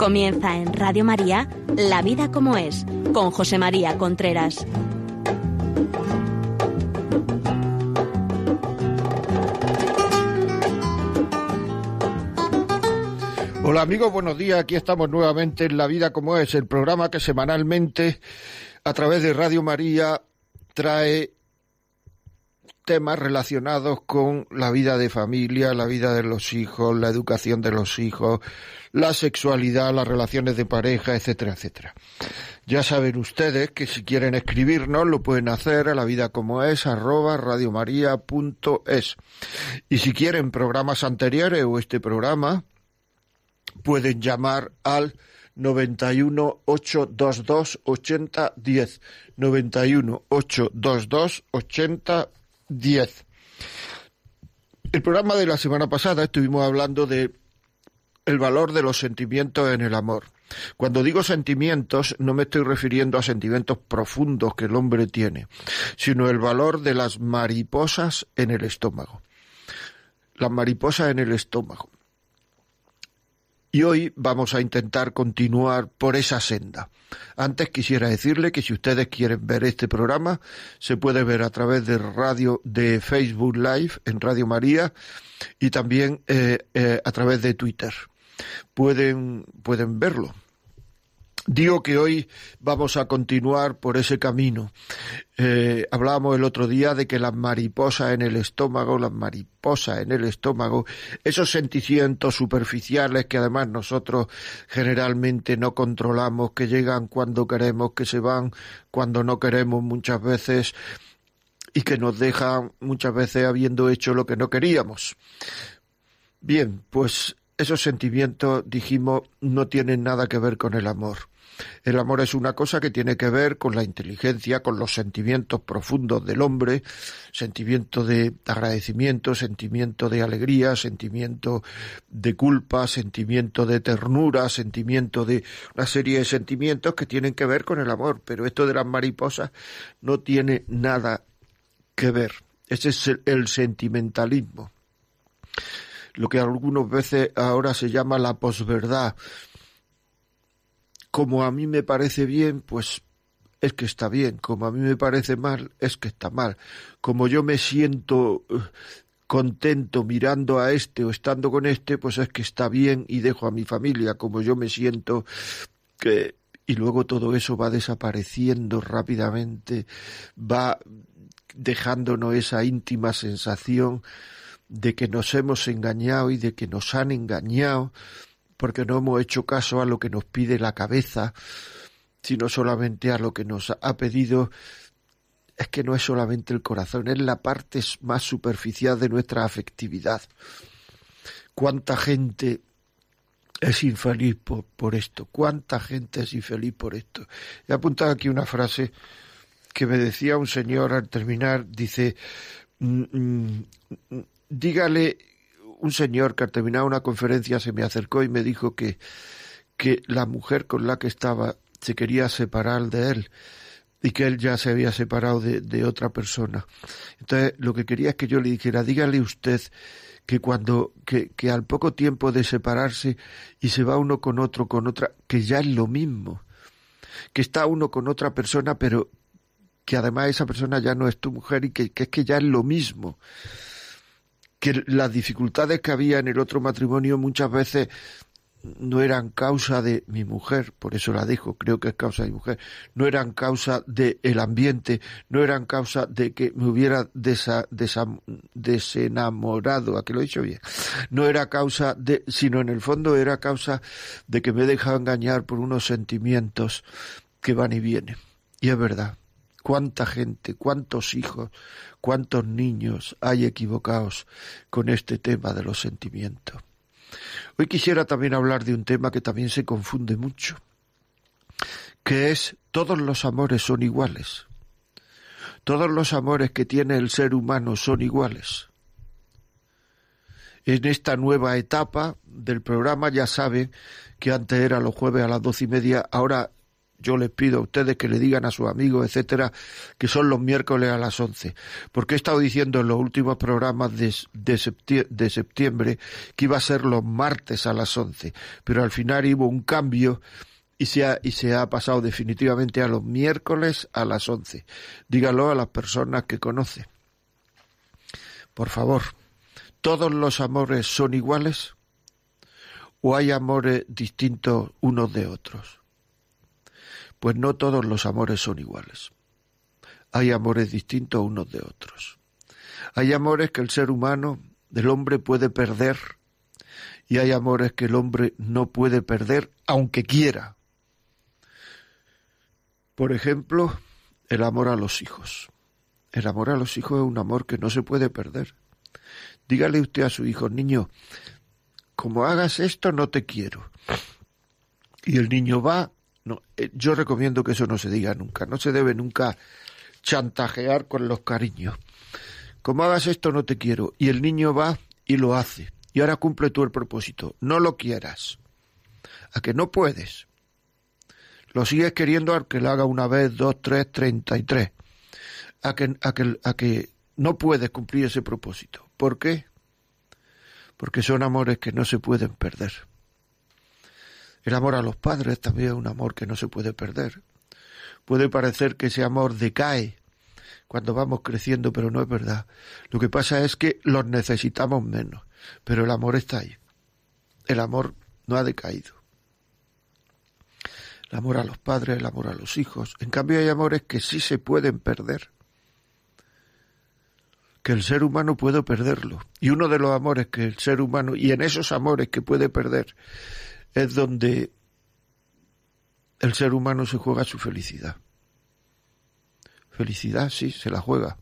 Comienza en Radio María La vida como es, con José María Contreras. Hola amigos, buenos días. Aquí estamos nuevamente en La vida como es, el programa que semanalmente a través de Radio María trae temas relacionados con la vida de familia, la vida de los hijos, la educación de los hijos, la sexualidad, las relaciones de pareja, etcétera, etcétera. Ya saben ustedes que si quieren escribirnos lo pueden hacer a la vida como es arroba radiomaria.es. Y si quieren programas anteriores o este programa, pueden llamar al 91 822 8010 91 822 8010 el programa de la semana pasada estuvimos hablando de el valor de los sentimientos en el amor. Cuando digo sentimientos, no me estoy refiriendo a sentimientos profundos que el hombre tiene, sino el valor de las mariposas en el estómago. Las mariposas en el estómago. Y hoy vamos a intentar continuar por esa senda. Antes quisiera decirle que si ustedes quieren ver este programa, se puede ver a través de radio, de Facebook Live en Radio María y también eh, eh, a través de Twitter. Pueden, pueden verlo. Digo que hoy vamos a continuar por ese camino. Eh, hablábamos el otro día de que las mariposas en el estómago, las mariposas en el estómago, esos sentimientos superficiales que además nosotros generalmente no controlamos, que llegan cuando queremos, que se van cuando no queremos muchas veces y que nos dejan muchas veces habiendo hecho lo que no queríamos. Bien, pues esos sentimientos, dijimos, no tienen nada que ver con el amor. El amor es una cosa que tiene que ver con la inteligencia, con los sentimientos profundos del hombre, sentimiento de agradecimiento, sentimiento de alegría, sentimiento de culpa, sentimiento de ternura, sentimiento de una serie de sentimientos que tienen que ver con el amor. Pero esto de las mariposas no tiene nada que ver. Ese es el, sentimentalismo lo que algunas veces ahora se llama la posverdad. Como a mí me parece bien, pues es que está bien. Como a mí me parece mal, es que está mal. Como yo me siento eh, contento mirando a este o estando con este, pues es que está bien y dejo a mi familia. Como yo me siento que y luego todo eso va desapareciendo rápidamente, va dejándonos esa íntima sensación de que nos hemos engañado y de que nos han engañado porque no hemos hecho caso a lo que nos pide la cabeza, sino solamente a lo que nos ha pedido. Es que no es solamente el corazón, es la parte más superficial de nuestra afectividad. ¿Cuánta gente es infeliz por, esto? ¿Cuánta gente es infeliz por esto? He apuntado aquí una frase que me decía un señor al terminar, dice, mm, mm, dígale un señor que al terminar una conferencia se me acercó y me dijo que, que la mujer con la que estaba se quería separar de él y que él ya se había separado de, otra persona. Entonces, lo que quería es que yo le dijera, dígale usted que cuando, que, que al poco tiempo de separarse y se va uno con otro, con otra, que ya es lo mismo, que está uno con otra persona, pero que además esa persona ya no es tu mujer y que, que es que ya es lo mismo que las dificultades que había en el otro matrimonio muchas veces no eran causa de mi mujer, por eso la dejo, creo que es causa de mi mujer, no eran causa del el ambiente, no eran causa de que me hubiera desa, desenamorado, aquí lo he dicho bien, no era causa de, sino en el fondo era causa de que me he dejado engañar por unos sentimientos que van y vienen. Y es verdad, cuánta gente, cuántos hijos, cuántos niños hay equivocados con este tema de los sentimientos. Hoy quisiera también hablar de un tema que también se confunde mucho, que es todos los amores son iguales. Todos los amores que tiene el ser humano son iguales. En esta nueva etapa del programa ya saben que antes era los jueves a las doce y media, ahora yo les pido a ustedes que le digan a sus amigos, etcétera, que son los miércoles a las 11. Porque he estado diciendo en los últimos programas de, de, septiembre, que iba a ser los martes a las 11. Pero al final hubo un cambio y se ha, y se ha pasado definitivamente a los miércoles a las 11. Dígalo a las personas que conoce. Por favor, ¿todos los amores son iguales? ¿O hay amores distintos unos de otros? Pues no todos los amores son iguales. Hay amores distintos unos de otros. Hay amores que el ser humano, el hombre puede perder, y hay amores que el hombre no puede perder aunque quiera. Por ejemplo, el amor a los hijos. El amor a los hijos es un amor que no se puede perder. Dígale usted a su hijo, niño, como hagas esto no te quiero. Y el niño va no, eh, yo recomiendo que eso no se diga nunca. No se debe nunca chantajear con los cariños. Como hagas esto, no te quiero. Y el niño va y lo hace. Y ahora cumple tú el propósito. No lo quieras. A que no puedes. Lo sigues queriendo al que lo haga una vez, dos, tres, treinta y tres. A que, a que, a que no puedes cumplir ese propósito. ¿Por qué? Porque son amores que no se pueden perder. El amor a los padres también es un amor que no se puede perder. Puede parecer que ese amor decae cuando vamos creciendo, pero no es verdad. Lo que pasa es que los necesitamos menos, pero el amor está ahí. El amor no ha decaído. El amor a los padres, el amor a los hijos. En cambio hay amores que sí se pueden perder. Que el ser humano puede perderlo. Y uno de los amores que el ser humano, y en esos amores que puede perder, es donde el ser humano se juega su felicidad. Felicidad, sí, se la juega.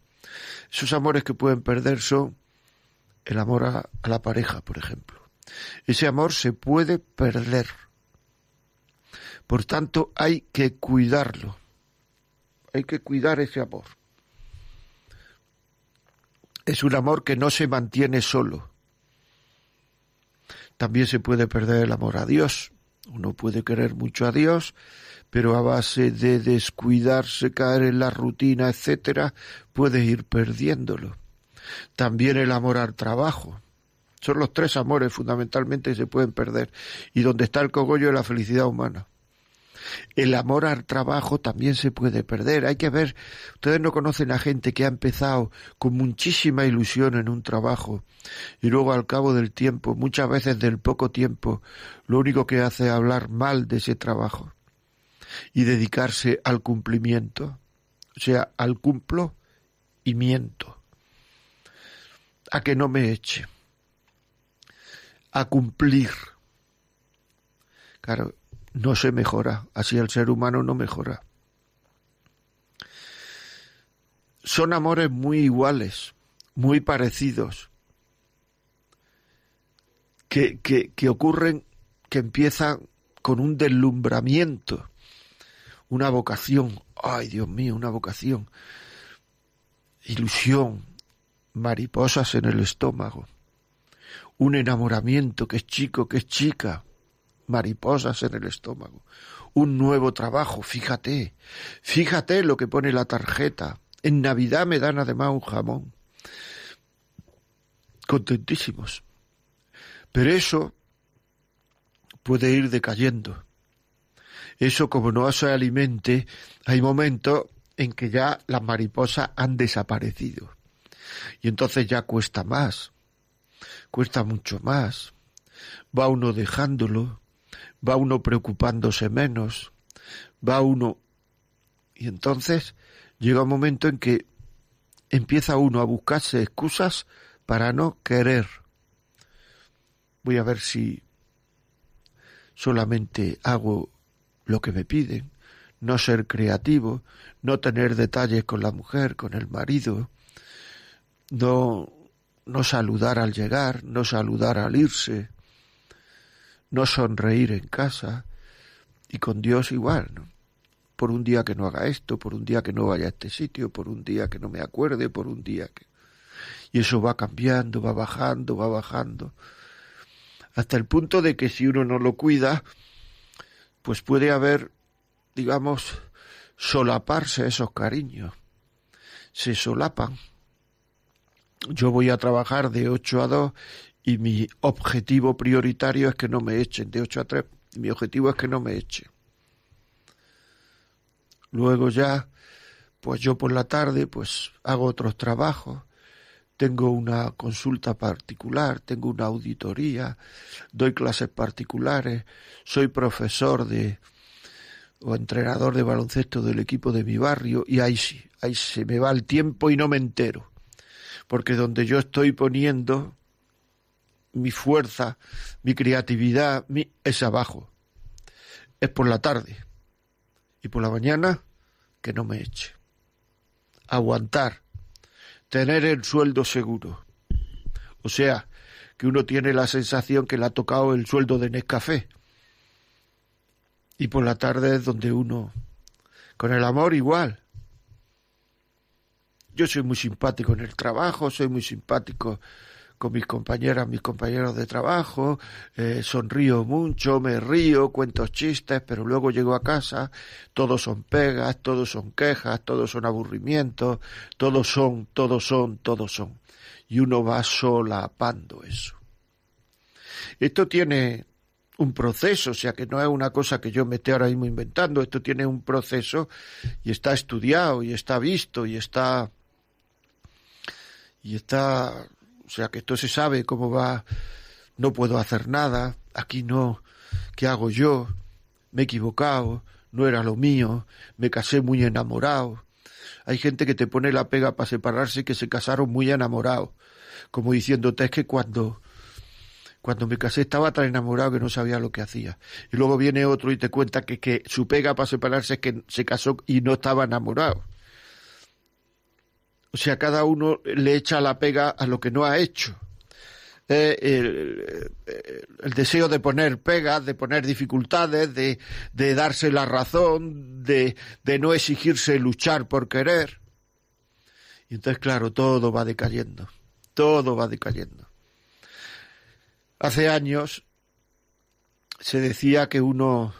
Esos amores que pueden perder son el amor a, la pareja, por ejemplo. Ese amor se puede perder. Por tanto, hay que cuidarlo. Hay que cuidar ese amor. Es un amor que no se mantiene solo. También se puede perder el amor a Dios. Uno puede querer mucho a Dios, pero a base de descuidarse, caer en la rutina, etcétera, puede ir perdiéndolo. También el amor al trabajo. Son los tres amores fundamentalmente que se pueden perder y donde está el cogollo de la felicidad humana. El amor al trabajo también se puede perder. Hay que ver, ustedes no conocen a gente que ha empezado con muchísima ilusión en un trabajo y luego al cabo del tiempo, muchas veces del poco tiempo, lo único que hace es hablar mal de ese trabajo y dedicarse al cumplimiento, o sea, al cumplo y miento, a que no me eche, a cumplir. Claro, no se mejora, así el ser humano no mejora. Son amores muy iguales, muy parecidos, que, que, que ocurren, que empiezan con un deslumbramiento, una vocación, ay Dios mío, una vocación, ilusión, mariposas en el estómago, un enamoramiento que es chico, que es chica, mariposas en el estómago. Un nuevo trabajo, fíjate, fíjate lo que pone la tarjeta. En Navidad me dan además un jamón. Contentísimos. Pero eso puede ir decayendo. Eso como no se alimente, hay momentos en que ya las mariposas han desaparecido. Y entonces ya cuesta más, cuesta mucho más. Va uno dejándolo, va uno preocupándose menos, va uno... Y entonces llega un momento en que empieza uno a buscarse excusas para no querer. Voy a ver si solamente hago lo que me piden, no ser creativo, no tener detalles con la mujer, con el marido, no, no saludar al llegar, no saludar al irse, no sonreír en casa y con Dios igual, ¿no? Por un día que no haga esto, por un día que no vaya a este sitio, por un día que no me acuerde, por un día que... Y eso va cambiando, va bajando, va bajando, hasta el punto de que si uno no lo cuida, pues puede haber digamos, solaparse esos cariños. Se solapan. Yo voy a trabajar de 8 a 2 y mi objetivo prioritario es que no me echen de 8 a 3. Mi objetivo es que no me echen. Luego ya, pues yo por la tarde, pues hago otros trabajos tengo una consulta particular, tengo una auditoría, doy clases particulares, soy profesor de o entrenador de baloncesto del equipo de mi barrio y ahí sí, ahí se me va el tiempo y no me entero. Porque donde yo estoy poniendo mi fuerza, mi creatividad, mi, es abajo. Es por la tarde. Y por la mañana, que no me eche. Aguantar tener el sueldo seguro. O sea, que uno tiene la sensación que le ha tocado el sueldo de Nescafé. Y por la tarde es donde uno, con el amor igual. Yo soy muy simpático en el trabajo, soy muy simpático con mis compañeras, mis compañeros de trabajo, eh, sonrío mucho, me río, cuento chistes, pero luego llego a casa, todos son pegas, todos son quejas, todos son aburrimientos, todos son, todos son, todos son. Y uno va solapando eso. Esto tiene un proceso, o sea que no es una cosa que yo me esté ahora mismo inventando, esto tiene un proceso y está estudiado y está visto y está y está o sea que esto se sabe cómo va, no puedo hacer nada, aquí no, ¿qué hago yo? Me he equivocado, no era lo mío, me casé muy enamorado. Hay gente que te pone la pega para separarse que se casaron muy enamorados, como diciéndote es que cuando cuando me casé estaba tan enamorado que no sabía lo que hacía. Y luego viene otro y te cuenta que, que su pega para separarse es que se casó y no estaba enamorado. O sea, cada uno le echa la pega a lo que no ha hecho. Eh, el, deseo de poner pegas, de poner dificultades, de, de darse la razón, de, de no exigirse luchar por querer. Y entonces, claro, todo va decayendo, todo va decayendo. Hace años se decía que uno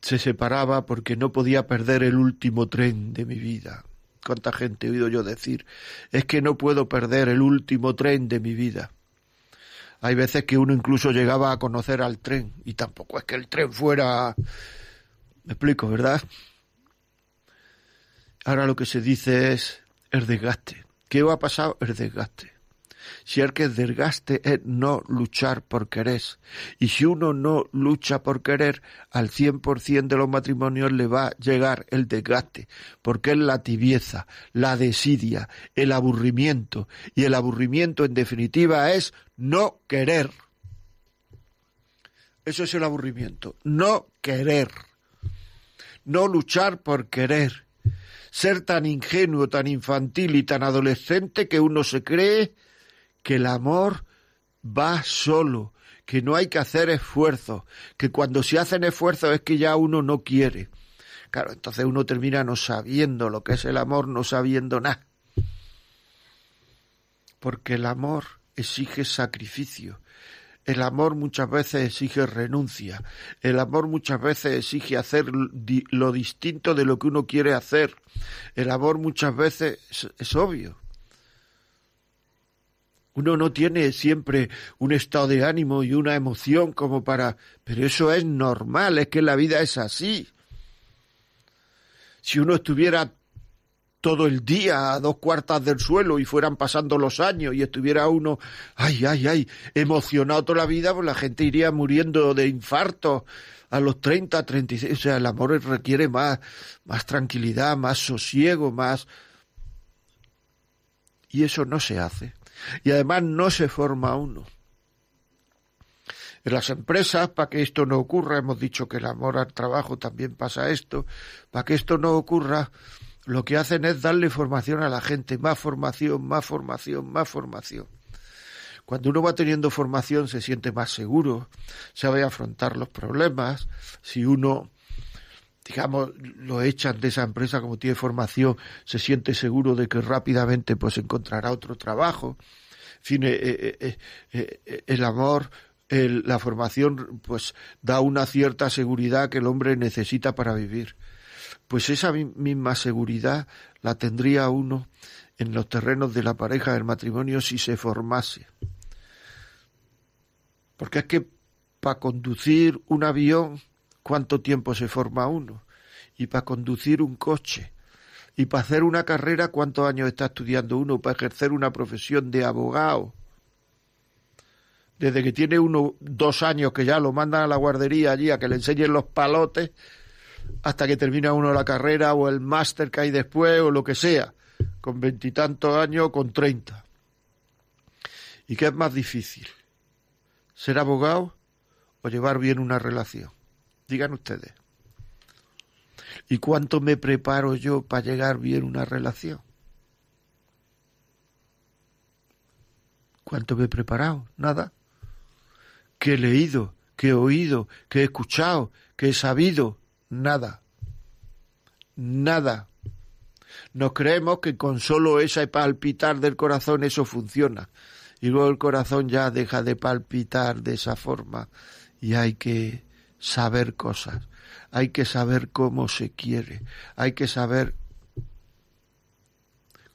se separaba porque no podía perder el último tren de mi vida cuánta gente he oído yo decir, es que no puedo perder el último tren de mi vida. Hay veces que uno incluso llegaba a conocer al tren y tampoco es que el tren fuera... Me explico, ¿verdad? Ahora lo que se dice es el desgaste. ¿Qué ha pasado? El desgaste. Si el que desgaste es no luchar por querer. Y si uno no lucha por querer, al cien por cien de los matrimonios le va a llegar el desgaste, porque es la tibieza, la desidia, el aburrimiento. Y el aburrimiento, en definitiva, es no querer. Eso es el aburrimiento. No querer. No luchar por querer. Ser tan ingenuo, tan infantil y tan adolescente que uno se cree que el amor va solo, que no hay que hacer esfuerzos, que cuando se hacen esfuerzos es que ya uno no quiere. Claro, entonces uno termina no sabiendo lo que es el amor, no sabiendo nada. Porque el amor exige sacrificio. El amor muchas veces exige renuncia. El amor muchas veces exige hacer lo distinto de lo que uno quiere hacer. El amor muchas veces es, obvio uno no tiene siempre un estado de ánimo y una emoción como para... Pero eso es normal, es que la vida es así. Si uno estuviera todo el día a dos cuartas del suelo y fueran pasando los años y estuviera uno, ay, ay, ay, emocionado toda la vida, pues la gente iría muriendo de infarto a los 30, 36. O sea, el amor requiere más, más tranquilidad, más sosiego, más... Y eso no se hace. Y además no se forma uno. En las empresas, para que esto no ocurra, hemos dicho que el amor al trabajo también pasa esto, para que esto no ocurra, lo que hacen es darle formación a la gente, más formación, más formación, más formación. Cuando uno va teniendo formación se siente más seguro, sabe afrontar los problemas, si uno digamos, lo echan de esa empresa como tiene formación, se siente seguro de que rápidamente pues encontrará otro trabajo. En fin, eh, eh, eh, el amor la formación pues da una cierta seguridad que el hombre necesita para vivir. Pues esa misma seguridad la tendría uno en los terrenos de la pareja del matrimonio si se formase. Porque es que para conducir un avión, ¿cuánto tiempo se forma uno? Y para conducir un coche. Y para hacer una carrera, ¿cuántos años está estudiando uno? Para ejercer una profesión de abogado desde que tiene uno dos años que ya lo mandan a la guardería allí a que le enseñen los palotes hasta que termina uno la carrera o el máster que hay después o lo que sea, con veintitantos años o con treinta. ¿Y qué es más difícil? ¿Ser abogado o llevar bien una relación? Digan ustedes. ¿Y cuánto me preparo yo para llegar bien una relación? ¿Cuánto me he preparado? Nada que he leído, que he oído, que he escuchado, que he sabido, nada. Nada. Nos creemos que con solo ese palpitar del corazón eso funciona. Y luego el corazón ya deja de palpitar de esa forma y hay que saber cosas, hay que saber cómo se quiere, hay que saber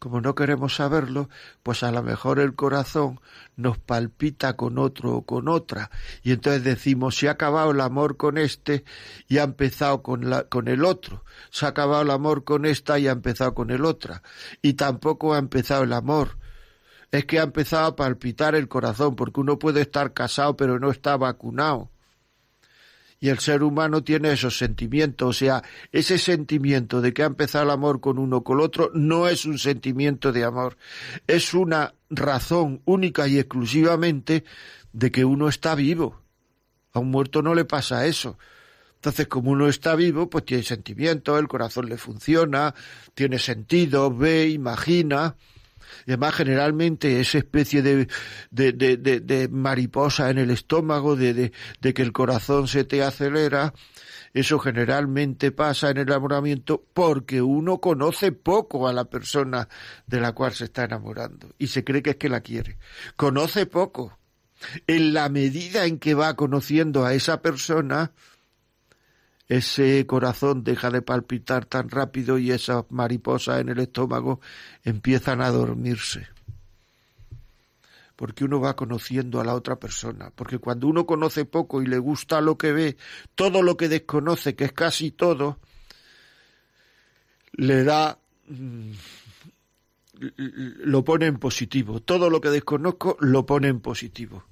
como no queremos saberlo, pues a lo mejor el corazón nos palpita con otro o con otra. Y entonces decimos, se ha acabado el amor con este y ha empezado con, la, con el otro. Se ha acabado el amor con esta y ha empezado con el otra. Y tampoco ha empezado el amor. Es que ha empezado a palpitar el corazón, porque uno puede estar casado pero no está vacunado y el ser humano tiene esos sentimientos, o sea, ese sentimiento de que ha empezado el amor con uno con el otro no es un sentimiento de amor, es una razón única y exclusivamente de que uno está vivo. A un muerto no le pasa eso. Entonces, como uno está vivo, pues tiene sentimientos, el corazón le funciona, tiene sentido, ve, imagina, y además, generalmente, esa especie de, de, de, de mariposa en el estómago, de, que el corazón se te acelera, eso generalmente pasa en el enamoramiento porque uno conoce poco a la persona de la cual se está enamorando y se cree que es que la quiere. Conoce poco. En la medida en que va conociendo a esa persona, ese corazón deja de palpitar tan rápido y esas mariposas en el estómago empiezan a dormirse. Porque uno va conociendo a la otra persona. Porque cuando uno conoce poco y le gusta lo que ve, todo lo que desconoce, que es casi todo, le da mm, lo pone en positivo. Todo lo que desconozco lo pone en positivo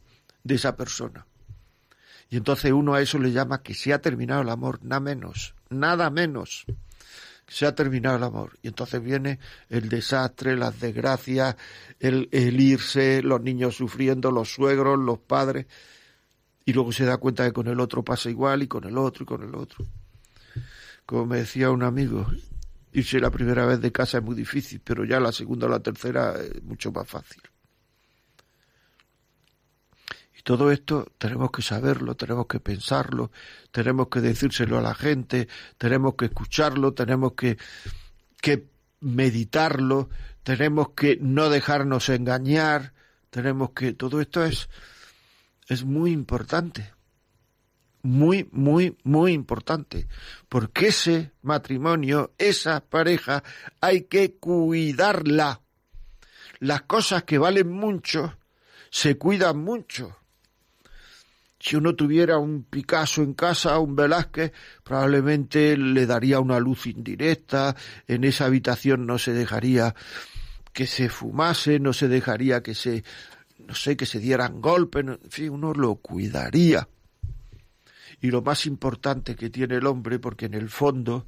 de esa persona. Y entonces uno a eso le llama que se ha terminado el amor, nada menos, nada menos. Se ha terminado el amor. Y entonces viene el desastre, las desgracias, el, irse, los niños sufriendo, los suegros, los padres. Y luego se da cuenta que con el otro pasa igual y con el otro y con el otro. Como me decía un amigo, irse la primera vez de casa es muy difícil, pero ya la segunda o la tercera es mucho más fácil. Y todo esto tenemos que saberlo, tenemos que pensarlo, tenemos que decírselo a la gente, tenemos que escucharlo, tenemos que, que meditarlo, tenemos que no dejarnos engañar, tenemos que todo esto es es muy importante. Muy, muy, muy importante. Porque ese matrimonio, esa pareja, hay que cuidarla. Las cosas que valen mucho se cuidan mucho. Si uno tuviera un Picasso en casa, un Velázquez, probablemente le daría una luz indirecta, en esa habitación no se dejaría que se fumase, no se dejaría que se, no sé, que se dieran golpes, en fin, uno lo cuidaría. Y lo más importante que tiene el hombre, porque en el fondo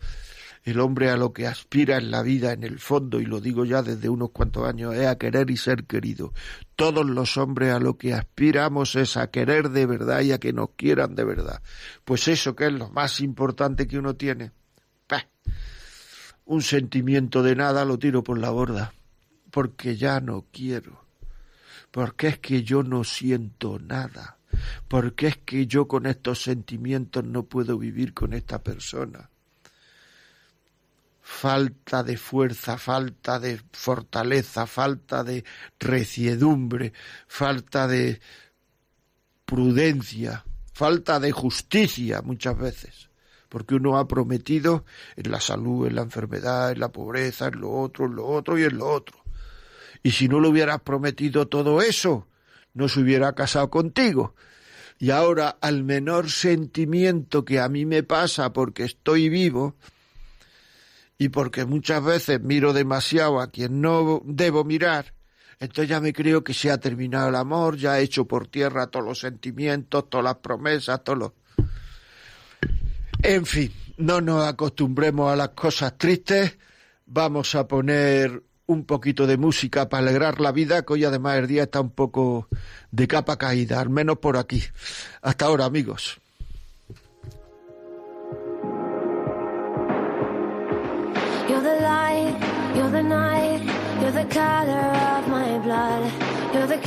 el hombre a lo que aspira en la vida, en el fondo, y lo digo ya desde unos cuantos años, es a querer y ser querido. Todos los hombres a lo que aspiramos es a querer de verdad y a que nos quieran de verdad. Pues eso que es lo más importante que uno tiene. un sentimiento de nada lo tiro por la borda, porque ya no quiero, porque es que yo no siento nada, porque es que yo con estos sentimientos no puedo vivir con esta persona falta de fuerza, falta de fortaleza, falta de reciedumbre, falta de prudencia, falta de justicia muchas veces, porque uno ha prometido en la salud, en la enfermedad, en la pobreza, en lo otro, en lo otro y en lo otro. Y si no le hubieras prometido todo eso, no se hubiera casado contigo. Y ahora, al menor sentimiento que a mí me pasa porque estoy vivo, y porque muchas veces miro demasiado a quien no debo mirar, entonces ya me creo que se ha terminado el amor, ya he hecho por tierra todos los sentimientos, todas las promesas, todos los... En fin, no nos acostumbremos a las cosas tristes, vamos a poner un poquito de música para alegrar la vida, que hoy además el día está un poco de capa caída, al menos por aquí. Hasta ahora, amigos.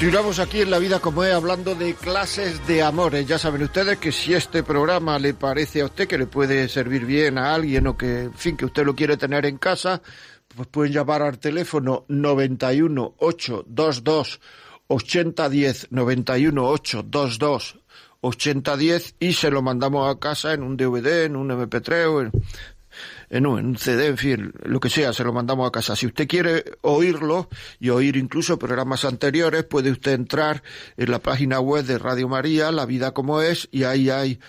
Continuamos aquí en La Vida como es hablando de clases de amores. Ya saben ustedes que si este programa le parece a usted que le puede servir bien a alguien o que, en fin, que usted lo quiere tener en casa, pues pueden llamar al teléfono 91 822 8010 91 822 8010 y se lo mandamos a casa en un DVD, en un MP3 o en, en un, CD, en fin, lo que sea, se lo mandamos a casa. Si usted quiere oírlo y oír incluso programas anteriores, puede usted entrar en la página web de Radio María, La Vida como es, y ahí hay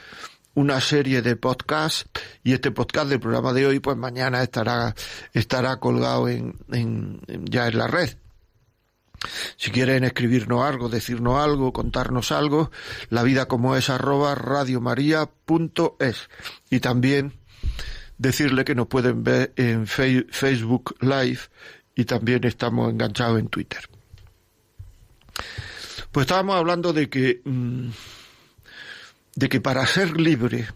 una serie de podcasts y este podcast del programa de hoy pues mañana estará estará colgado en, en ya en la red si quieren escribirnos algo, decirnos algo, contarnos algo, la vida como es arroba radiomaria.es y también decirle que nos pueden ver en Facebook Live y también estamos enganchados en Twitter. Pues estábamos hablando de que mm, de que para ser libre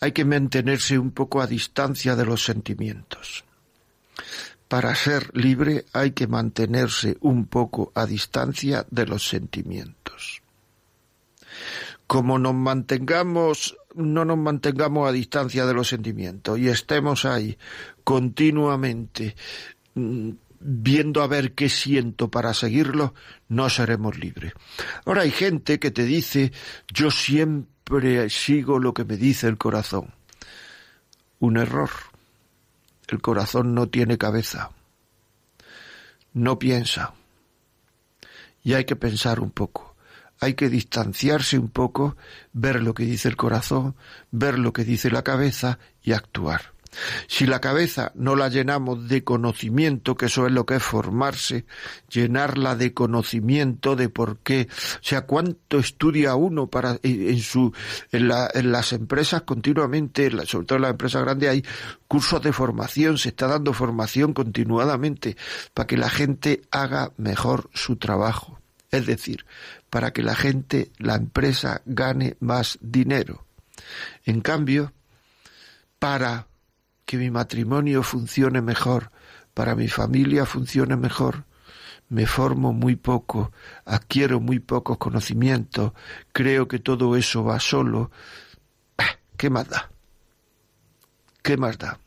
hay que mantenerse un poco a distancia de los sentimientos. Para ser libre hay que mantenerse un poco a distancia de los sentimientos. Como nos mantengamos, no nos mantengamos a distancia de los sentimientos y estemos ahí continuamente mm, viendo a ver qué siento para seguirlo, no seremos libres. Ahora hay gente que te dice, yo siempre sigo lo que me dice el corazón. Un error. El corazón no tiene cabeza. No piensa. Y hay que pensar un poco. Hay que distanciarse un poco, ver lo que dice el corazón, ver lo que dice la cabeza y actuar. Si la cabeza no la llenamos de conocimiento, que eso es lo que es formarse, llenarla de conocimiento de por qué, o sea, cuánto estudia uno para en su en, las empresas continuamente, sobre todo en las empresas grandes hay cursos de formación, se está dando formación continuadamente para que la gente haga mejor su trabajo. Es decir, para que la gente, la empresa gane más dinero. En cambio, para que mi matrimonio funcione mejor, para mi familia funcione mejor, me formo muy poco, adquiero muy pocos conocimientos, creo que todo eso va solo. Ah, ¿Qué más da? ¿Qué más da?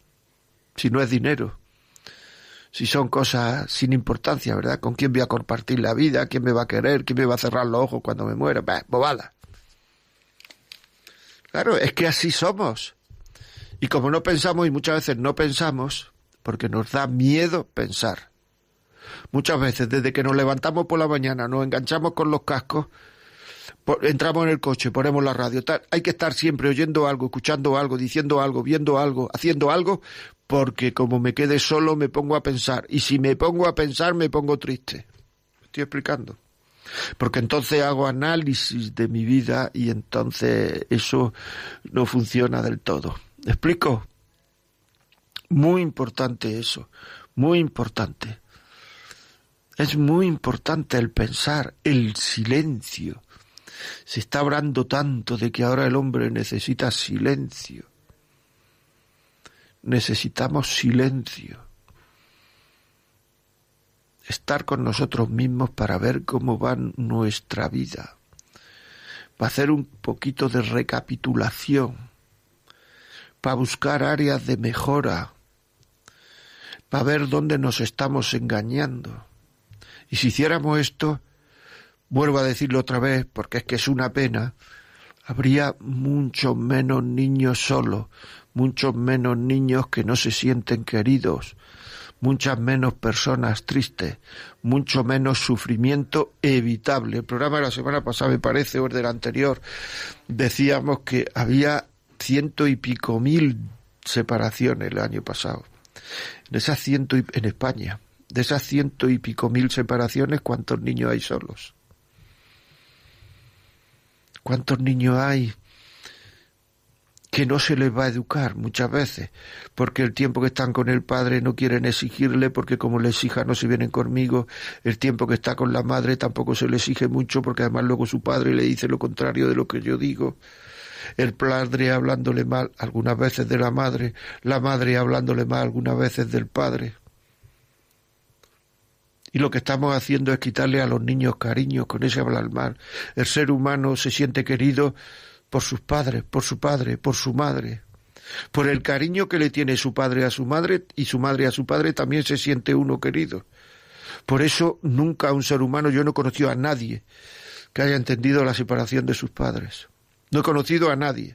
Si no es dinero, si son cosas sin importancia, ¿verdad? ¿Con quién voy a compartir la vida? ¿Quién me va a querer? ¿Quién me va a cerrar los ojos cuando me muera? Bah. Claro, es que así somos. Y como no pensamos y muchas veces no pensamos, porque nos da miedo pensar. Muchas veces, desde que nos levantamos por la mañana, nos enganchamos con los cascos, entramos en el coche, ponemos la radio, hay que estar siempre oyendo algo, escuchando algo, diciendo algo, viendo algo, haciendo algo, porque como me quede solo me pongo a pensar. Y si me pongo a pensar me pongo triste. ¿Me estoy explicando? Porque entonces hago análisis de mi vida y entonces eso no funciona del todo. explico? Muy importante eso, muy importante. Es muy importante el pensar, el silencio. Se está hablando tanto de que ahora el hombre necesita silencio. Necesitamos silencio. Estar con nosotros mismos para ver cómo va nuestra vida. Para hacer un poquito de recapitulación para buscar áreas de mejora, para ver dónde nos estamos engañando. Y si hiciéramos esto, vuelvo a decirlo otra vez, porque es que es una pena, habría muchos menos niños solos, muchos menos niños que no se sienten queridos, muchas menos personas tristes, mucho menos sufrimiento evitable. El programa de la semana pasada, me parece, o el del anterior, decíamos que había ciento y pico mil separaciones el año pasado. De esas ciento y, en España, de esas ciento y pico mil separaciones, ¿cuántos niños hay solos? ¿Cuántos niños hay que no se les va a educar muchas veces? Porque el tiempo que están con el padre no quieren exigirle, porque como le exija no se vienen conmigo. El tiempo que está con la madre tampoco se le exige mucho, porque además luego su padre le dice lo contrario de lo que yo digo el padre hablándole mal algunas veces de la madre, la madre hablándole mal algunas veces del padre. Y lo que estamos haciendo es quitarle a los niños cariño con ese hablar mal. El ser humano se siente querido por sus padres, por su padre, por su madre. Por el cariño que le tiene su padre a su madre y su madre a su padre también se siente uno querido. Por eso nunca un ser humano, yo no he conocido a nadie que haya entendido la separación de sus padres. No he conocido a nadie.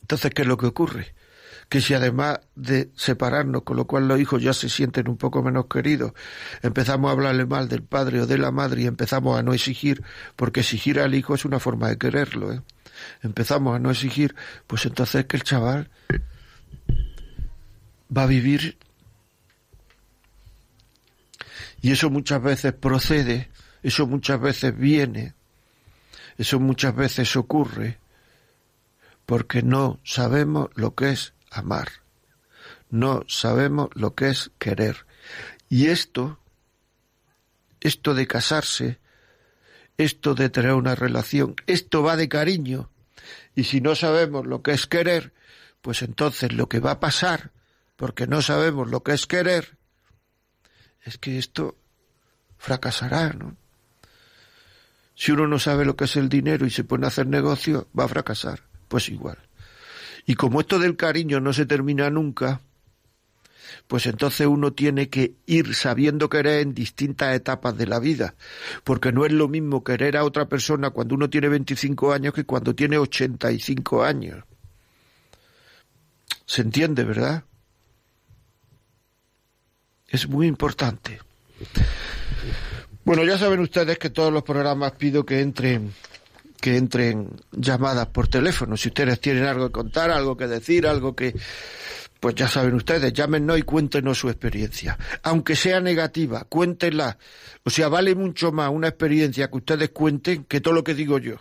Entonces, ¿qué es lo que ocurre? Que si además de separarnos, con lo cual los hijos ya se sienten un poco menos queridos, empezamos a hablarle mal del padre o de la madre y empezamos a no exigir, porque exigir al hijo es una forma de quererlo, ¿eh? empezamos a no exigir, pues entonces que el chaval va a vivir y eso muchas veces procede, eso muchas veces viene eso muchas veces ocurre porque no sabemos lo que es amar, no sabemos lo que es querer. Y esto, esto de casarse, esto de tener una relación. Esto va de cariño. Y si no sabemos lo que es querer, pues entonces lo que va a pasar, porque no sabemos lo que es querer, es que esto fracasará, ¿no? Si uno no sabe lo que es el dinero y se pone a hacer negocio, va a fracasar. Pues igual. Y como esto del cariño no se termina nunca, pues entonces uno tiene que ir sabiendo querer en distintas etapas de la vida, porque no es lo mismo querer a otra persona cuando uno tiene 25 años que cuando tiene 85 años. ¿Se entiende, verdad? Es muy importante. Bueno, ya saben ustedes que todos los programas pido que entren que entren llamadas por teléfono. Si ustedes tienen algo que contar, algo que decir, algo que pues ya saben ustedes, llámenos y cuéntenos su experiencia. Aunque sea negativa, cuéntenla. O sea, vale mucho más una experiencia que ustedes cuenten que todo lo que digo yo.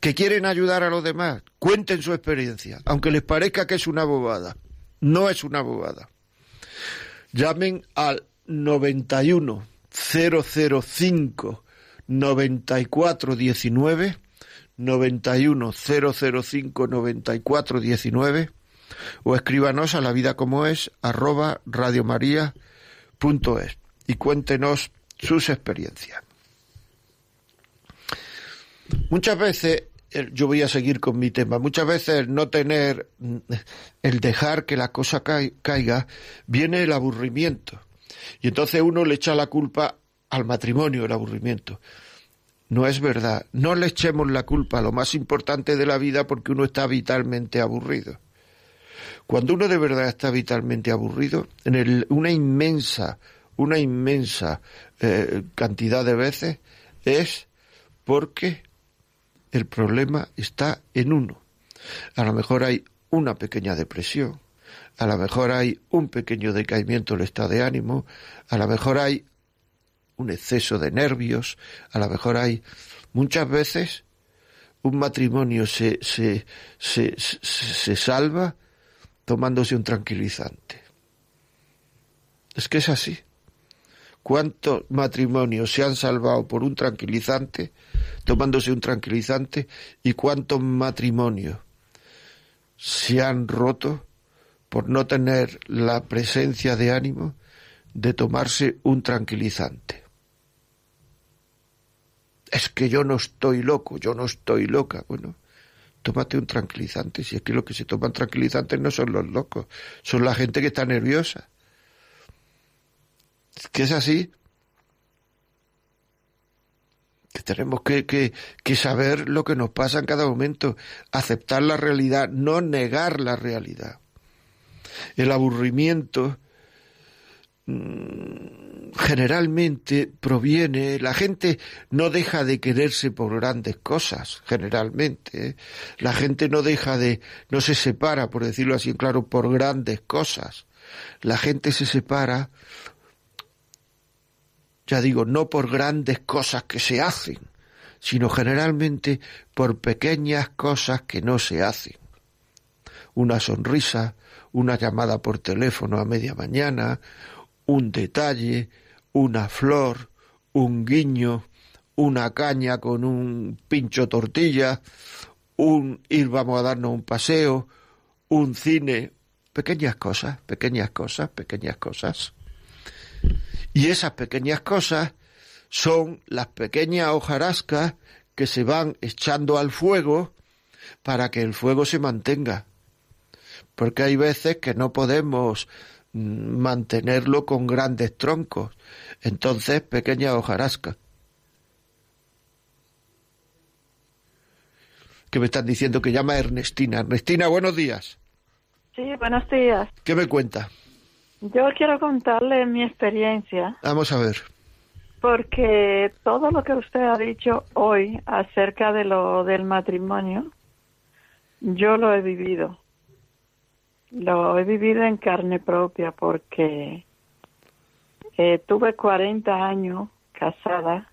Que quieren ayudar a los demás, cuenten su experiencia, aunque les parezca que es una bobada. No es una bobada. Llamen al 91 005 9419 91 005 9419 o escríbanos a la vida como es arroba radiomaria.es y cuéntenos sus experiencias. Muchas veces, yo voy a seguir con mi tema, muchas veces el no tener, el dejar que la cosa caiga, viene el aburrimiento. Y entonces uno le echa la culpa al matrimonio, el aburrimiento. No es verdad. No le echemos la culpa a lo más importante de la vida porque uno está vitalmente aburrido. Cuando uno de verdad está vitalmente aburrido, en una inmensa, una inmensa eh, cantidad de veces es porque el problema está en uno. A lo mejor hay una pequeña depresión, a lo mejor hay un pequeño decaimiento del estado de ánimo, a lo mejor hay un exceso de nervios, a lo mejor hay muchas veces un matrimonio se, se, se, se salva tomándose un tranquilizante. Es que es así. ¿Cuántos matrimonios se han salvado por un tranquilizante, tomándose un tranquilizante, y cuántos matrimonios se han roto por no tener la presencia de ánimo de tomarse un tranquilizante? Es que yo no estoy loco, yo no estoy loca. Bueno, tómate un tranquilizante. Si es que los que se toman tranquilizantes no son los locos, son la gente que está nerviosa. Es que es así. Que tenemos que, que, que saber lo que nos pasa en cada momento, aceptar la realidad, no negar la realidad. El aburrimiento generalmente proviene, la gente no deja de quererse por grandes cosas, generalmente. ¿eh? La gente no deja de, no se separa, por decirlo así claro, por grandes cosas. La gente se separa, ya digo, no por grandes cosas que se hacen, sino generalmente por pequeñas cosas que no se hacen. Una sonrisa, una llamada por teléfono a media mañana, un detalle, una flor, un guiño, una caña con un pincho tortilla, un ir vamos a darnos un paseo, un cine, pequeñas cosas, pequeñas cosas, pequeñas cosas. Y esas pequeñas cosas son las pequeñas hojarascas que se van echando al fuego para que el fuego se mantenga. Porque hay veces que no podemos mantenerlo con grandes troncos. Entonces, pequeña hojarasca. Que me están diciendo que llama Ernestina. Ernestina, buenos días. Sí, buenos días. ¿Qué me cuenta? Yo quiero contarle mi experiencia. Vamos a ver. Porque todo lo que usted ha dicho hoy acerca de lo del matrimonio, yo lo he vivido. Lo he vivido en carne propia porque eh, tuve 40 años casada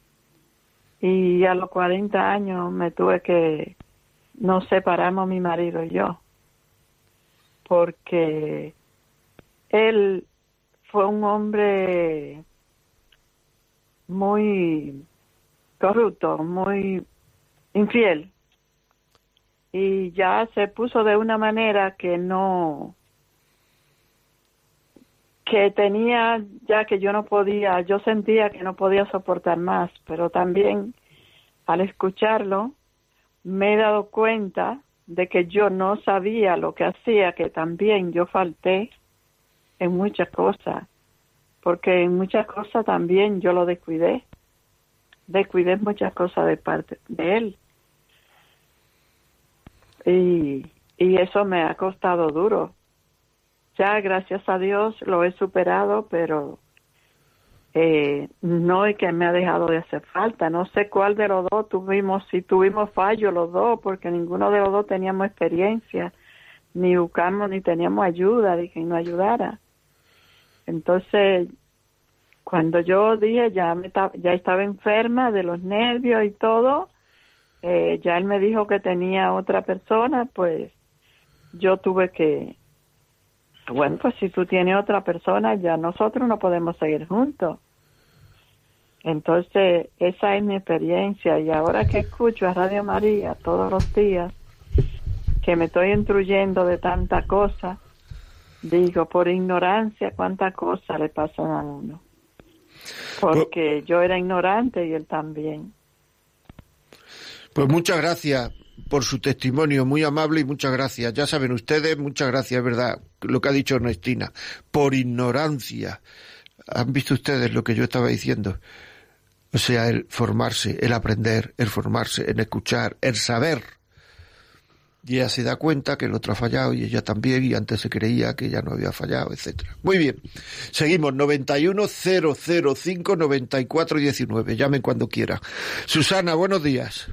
y a los 40 años me tuve que nos separamos mi marido y yo porque él fue un hombre muy corrupto, muy infiel. Y ya se puso de una manera que no, que tenía ya que yo no podía, yo sentía que no podía soportar más, pero también al escucharlo me he dado cuenta de que yo no sabía lo que hacía, que también yo falté en muchas cosas, porque en muchas cosas también yo lo descuidé, descuidé muchas cosas de parte de él. Y, y eso me ha costado duro. Ya, gracias a Dios, lo he superado, pero eh, no es que me ha dejado de hacer falta. No sé cuál de los dos tuvimos, si tuvimos fallo los dos, porque ninguno de los dos teníamos experiencia, ni buscamos, ni teníamos ayuda de quien nos ayudara. Entonces, cuando yo dije ya, me ya estaba enferma de los nervios y todo, eh, ya él me dijo que tenía otra persona, pues yo tuve que, bueno, pues si tú tienes otra persona, ya nosotros no podemos seguir juntos. Entonces, esa es mi experiencia y ahora que escucho a Radio María todos los días, que me estoy instruyendo de tanta cosa, digo, por ignorancia, cuántas cosas le pasan a uno. Porque yo era ignorante y él también. Pues muchas gracias por su testimonio, muy amable y muchas gracias. Ya saben ustedes, muchas gracias, verdad, lo que ha dicho Ernestina, por ignorancia. Han visto ustedes lo que yo estaba diciendo. O sea, el formarse, el aprender, el formarse, el escuchar, el saber. Y ella se da cuenta que el otro ha fallado y ella también, y antes se creía que ella no había fallado, etcétera. Muy bien. Seguimos, 910059419. Llamen cuando quiera. Susana, buenos días.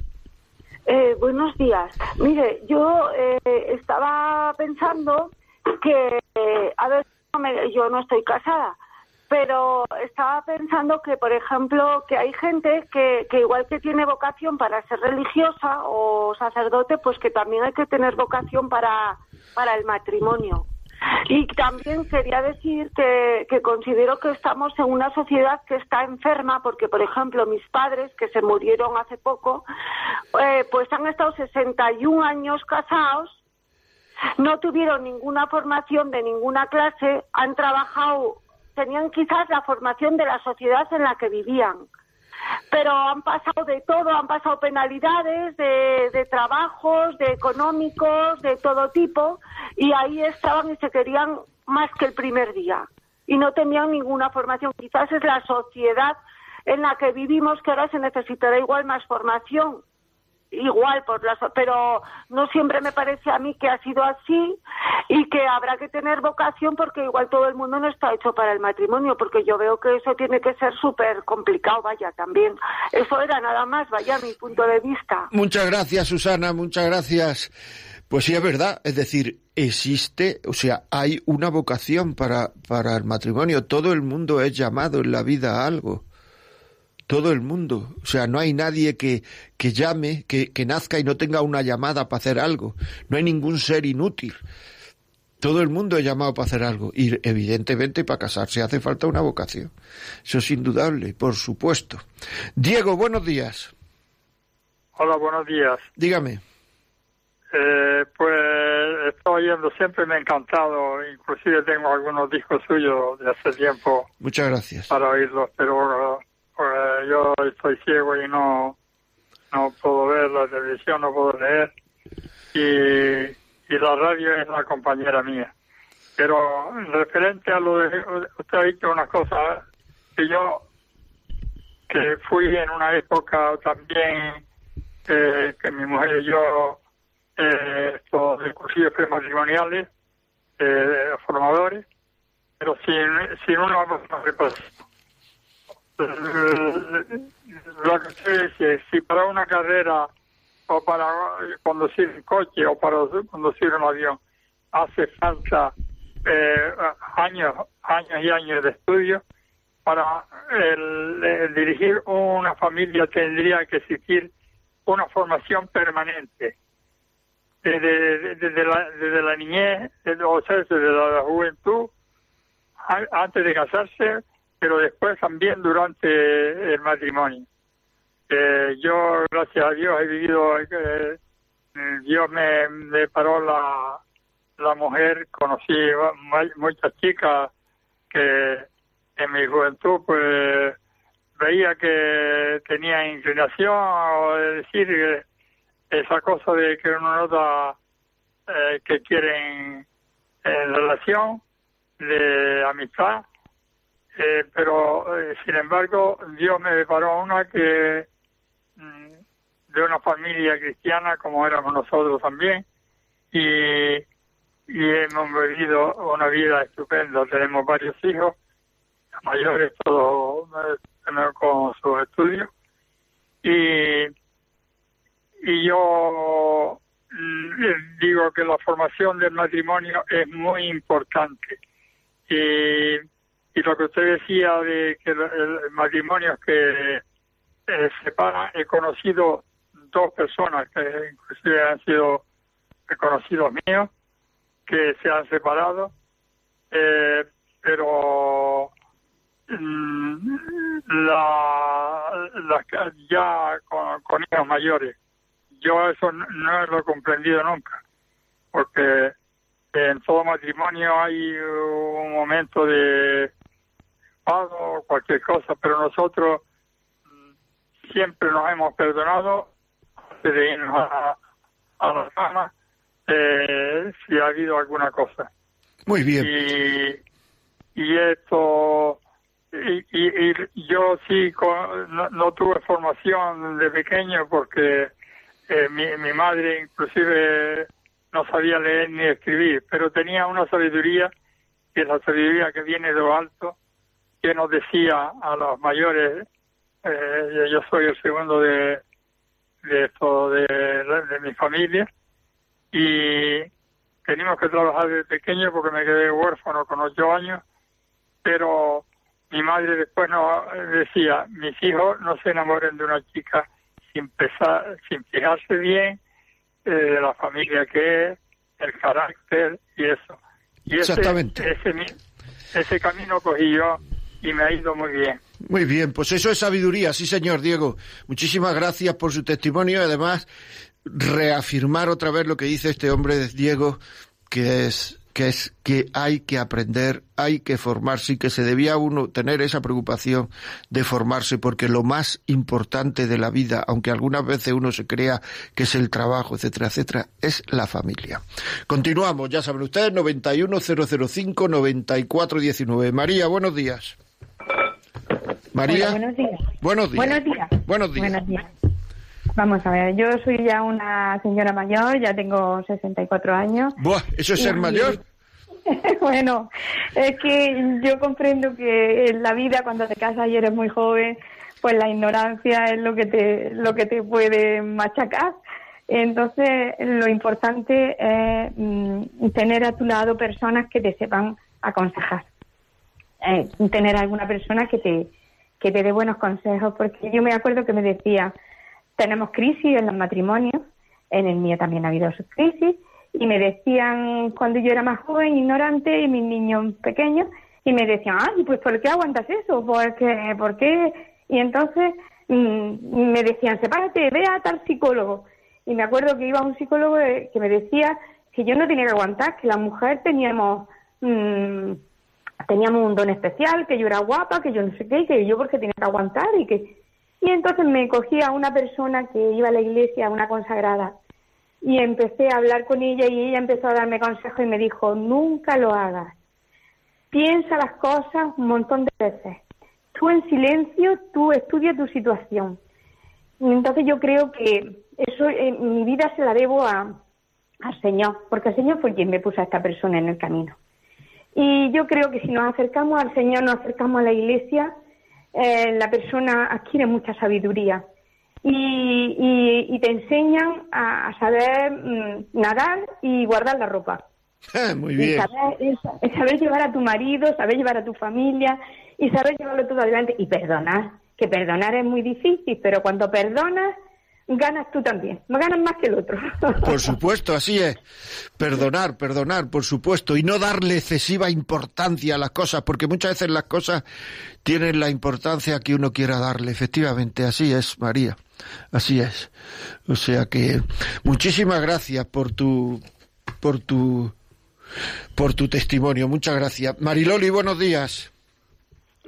Eh, buenos días. Mire, yo eh, estaba pensando que, a ver, yo no estoy casada, pero estaba pensando que, por ejemplo, que hay gente que, que igual que tiene vocación para ser religiosa o sacerdote, pues que también hay que tener vocación para, para el matrimonio. Y también quería decir que, considero que estamos en una sociedad que está enferma porque, por ejemplo, mis padres, que se murieron hace poco, eh, pues han estado 61 años casados, no tuvieron ninguna formación de ninguna clase, han trabajado, tenían quizás la formación de la sociedad en la que vivían pero han pasado de todo, han pasado penalidades de, trabajos, de económicos, de todo tipo, y ahí estaban y se querían más que el primer día. Y no tenían ninguna formación. Quizás es la sociedad en la que vivimos que ahora se necesitará igual más formación igual por las pero no siempre me parece a mí que ha sido así y que habrá que tener vocación porque igual todo el mundo no está hecho para el matrimonio porque yo veo que eso tiene que ser súper complicado vaya también. Eso era nada más vaya mi punto de vista. Muchas gracias Susana muchas gracias. Pues sí es verdad es decir existe o sea hay una vocación para para el matrimonio. Todo el mundo es llamado en la vida a algo todo el mundo. O sea, no hay nadie que, que llame, que, que nazca y no tenga una llamada para hacer algo. No hay ningún ser inútil. Todo el mundo es llamado para hacer algo. Y evidentemente para casarse hace falta una vocación. Eso es indudable, por supuesto. Diego, buenos días. Hola, buenos días. Dígame. Eh, pues estoy oyendo siempre, me ha encantado. Inclusive tengo algunos discos suyos de hace tiempo. Muchas gracias. Para oírlos, pero yo estoy ciego y no, no puedo ver la televisión, no puedo leer. Y, la radio es la compañera mía. Pero referente a lo de, usted ha dicho una cosa, que yo, que fui en una época también, eh, que mi mujer y yo, eh, estos discusiones prematrimoniales, eh, formadores, pero sin, sin una lo que sé que si para una carrera o para conducir un coche o para conducir un avión hace falta eh, años, años y años de estudio, para el, dirigir una familia tendría que existir una formación permanente. Desde, desde, la, desde la niñez, o sea, desde la juventud, antes de casarse, pero después también durante el matrimonio. Eh, yo, gracias a Dios, he vivido, eh, Dios me, paró la, la mujer, conocí muchas chicas que en mi juventud pues veía que tenía inclinación o decir esa cosa de que uno nota eh, que quieren en relación de amistad eh, pero eh, sin embargo Dios me deparó una que mm, de una familia cristiana como éramos nosotros también y, hemos vivido una vida estupenda. Tenemos varios hijos mayores todos con sus estudios y y yo mm, digo que la formación del matrimonio es muy importante y y lo que usted decía de que el matrimonio que eh, separa, he conocido dos personas que inclusive han sido conocidos míos que se han separado, eh, pero mm, la, ya con, hijos mayores. Yo eso no lo he comprendido nunca, porque en todo matrimonio hay un momento de o cualquier cosa, pero nosotros mm, siempre nos hemos perdonado antes de irnos a, a la cama eh, si ha habido alguna cosa. Muy bien. Y, y esto, y, y, yo sí no, tuve formación de pequeño porque eh, mi, mi madre inclusive no sabía leer ni escribir, pero tenía una sabiduría, que es la sabiduría que viene de lo alto, que nos decía a los mayores, eh, yo soy el segundo de, de esto, de, de, mi familia, y teníamos que trabajar desde pequeño porque me quedé huérfano con ocho años, pero mi madre después nos decía, mis hijos no se enamoren de una chica sin, pesar, sin fijarse bien eh, de la familia que es, el carácter y eso. Y Exactamente. Ese, ese, ese camino cogí yo y me ha ido muy bien. Muy bien, pues eso es sabiduría, sí señor Diego. Muchísimas gracias por su testimonio y además reafirmar otra vez lo que dice este hombre Diego, que es que es que hay que aprender, hay que formarse y que se debía uno tener esa preocupación de formarse porque lo más importante de la vida, aunque algunas veces uno se crea que es el trabajo, etcétera, etcétera, es la familia. Continuamos, ya saben ustedes, 91005-9419. María, buenos días. María. buenos días. Buenos días. Buenos días. Buenos días. Vamos a ver, yo soy ya una señora mayor, ya tengo 64 años. Buah, ¿eso es ser mayor? bueno, es que yo comprendo que en la vida cuando te casas y eres muy joven, pues la ignorancia es lo que te, lo que te puede machacar. Entonces, lo importante es mm, tener a tu lado personas que te sepan aconsejar. Eh, tener alguna persona que te, que te dé buenos consejos, porque yo me acuerdo que me decía, tenemos crisis en los matrimonios, en el mío también ha habido sus crisis, y me decían cuando yo era más joven, ignorante, y mis niños pequeños, y me decían, ah, pues ¿por qué aguantas eso? ¿Por qué? ¿Por qué? Y entonces mm, me decían, sepárate, ve a tal psicólogo. Y me acuerdo que iba un psicólogo que me decía que yo no tenía que aguantar, que la mujer teníamos... Mm, teníamos un don especial, que yo era guapa, que yo no sé qué, que yo porque tenía que aguantar y que... Y entonces me cogí a una persona que iba a la iglesia, una consagrada, y empecé a hablar con ella y ella empezó a darme consejo y me dijo, nunca lo hagas. Piensa las cosas un montón de veces. Tú en silencio, tú estudia tu situación. Y entonces yo creo que eso en mi vida se la debo a, al Señor, porque el Señor fue quien me puso a esta persona en el camino. Y yo creo que si nos acercamos al Señor, nos acercamos a la Iglesia, eh, la persona adquiere mucha sabiduría y, te enseñan a, saber mm, nadar y guardar la ropa. Muy bien. saber, llevar a tu marido, saber llevar a tu familia y saber llevarlo todo adelante y perdonar. Que perdonar es muy difícil, pero cuando perdonas, ganas tú también, ganas más que el otro. Por supuesto, así es. Perdonar, perdonar, por supuesto, y no darle excesiva importancia a las cosas, porque muchas veces las cosas tienen la importancia que uno quiera darle. Efectivamente, así es, María. Así es. O sea que muchísimas gracias por tu por tu por tu testimonio. Muchas gracias. Mariloli, buenos días.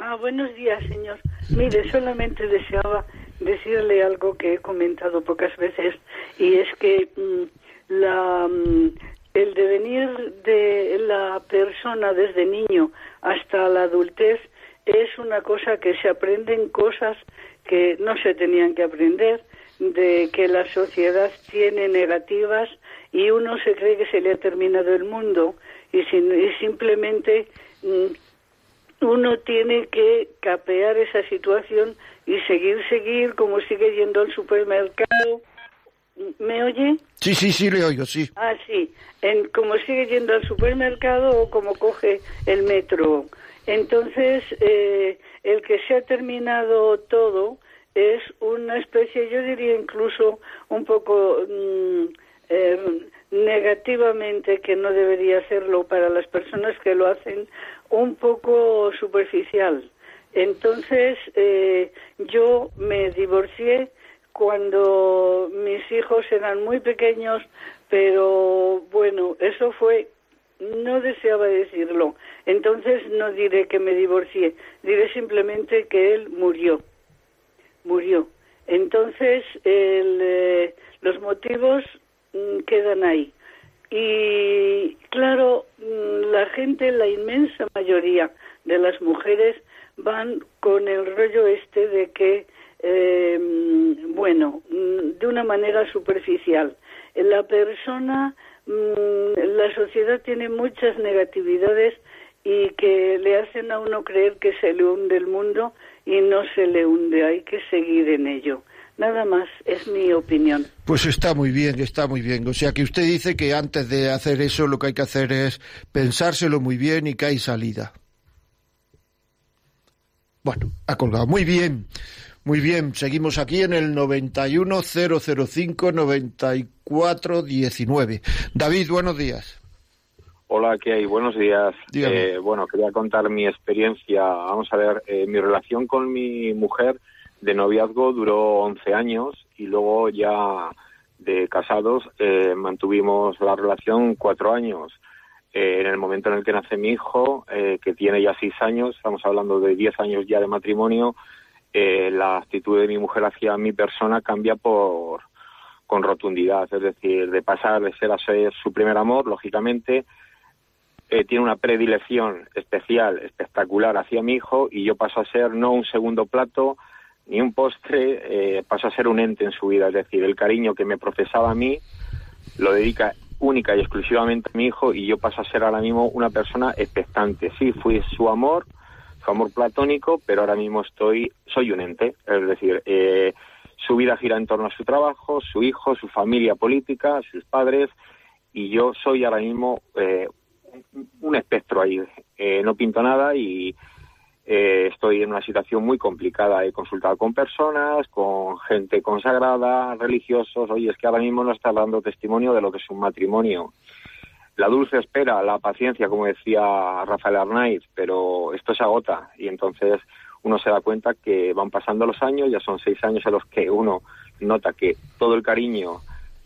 Ah, buenos días, señor. Mire, solamente deseaba decirle algo que he comentado pocas veces y es que mm, la, mm, el devenir de la persona desde niño hasta la adultez es una cosa que se aprenden cosas que no se tenían que aprender, de que la sociedad tiene negativas y uno se cree que se le ha terminado el mundo y, simplemente mm, uno tiene que capear esa situación y seguir, seguir, como sigue yendo al supermercado. ¿Me oye? Sí, sí, sí, le oigo, sí. Ah, sí. En, como sigue yendo al supermercado o como coge el metro. Entonces, eh, el que se ha terminado todo es una especie, yo diría incluso un poco mm, eh, negativamente, que no debería hacerlo para las personas que lo hacen, un poco superficial. Entonces, eh, yo me divorcié cuando mis hijos eran muy pequeños, pero bueno, eso fue, no deseaba decirlo. Entonces no diré que me divorcié, diré simplemente que él murió, murió. Entonces, eh, los motivos mm, quedan ahí. Y claro, mm, la gente, la inmensa mayoría de las mujeres, van con el rollo este de que, em, bueno, mm, de una manera superficial. La persona, mm, la sociedad tiene muchas negatividades y que le hacen a uno creer que se le hunde el mundo y no se le hunde, hay que seguir en ello. Nada más, es mi opinión. Pues está muy bien, está muy bien. O sea que usted dice que antes de hacer eso lo que hay que hacer es pensárselo muy bien y que hay salida. Bueno, ha colgado. Muy bien, muy bien. Seguimos aquí en el 910059419. David, buenos días. Hola, ¿qué hay? Buenos días. Eh, bueno, quería contar mi experiencia. Vamos a ver, eh, mi relación con mi mujer de noviazgo duró 11 años y luego ya de casados eh, mantuvimos la relación cuatro años. Eh, en el momento en el que nace mi hijo, eh, que tiene ya seis años, estamos hablando de diez años ya de matrimonio, eh, la actitud de mi mujer hacia mi persona cambia por con rotundidad, es decir, de pasar de ser a ser su primer amor, lógicamente, tiene una predilección especial, espectacular hacia mi hijo y yo paso a ser no un segundo plato ni un postre, paso a ser un ente en su vida, es decir, el cariño que me profesaba a mí lo dedica única y exclusivamente a mi hijo y yo paso a ser ahora mismo una persona expectante. Sí, fui su amor, su amor platónico, pero ahora mismo estoy, soy un ente, es decir, eh, su vida gira en torno a su trabajo, su hijo, su familia política, sus padres, y yo soy ahora mismo eh, un espectro ahí. Eh, no pinto nada y eh, estoy en una situación muy complicada. He consultado con personas, con gente consagrada, religiosos. Oye, es que ahora mismo no está dando testimonio de lo que es un matrimonio. La dulce espera, la paciencia, como decía Rafael Arnaiz, pero esto se agota y entonces uno se da cuenta que van pasando los años, ya son seis años en los que uno nota que todo el cariño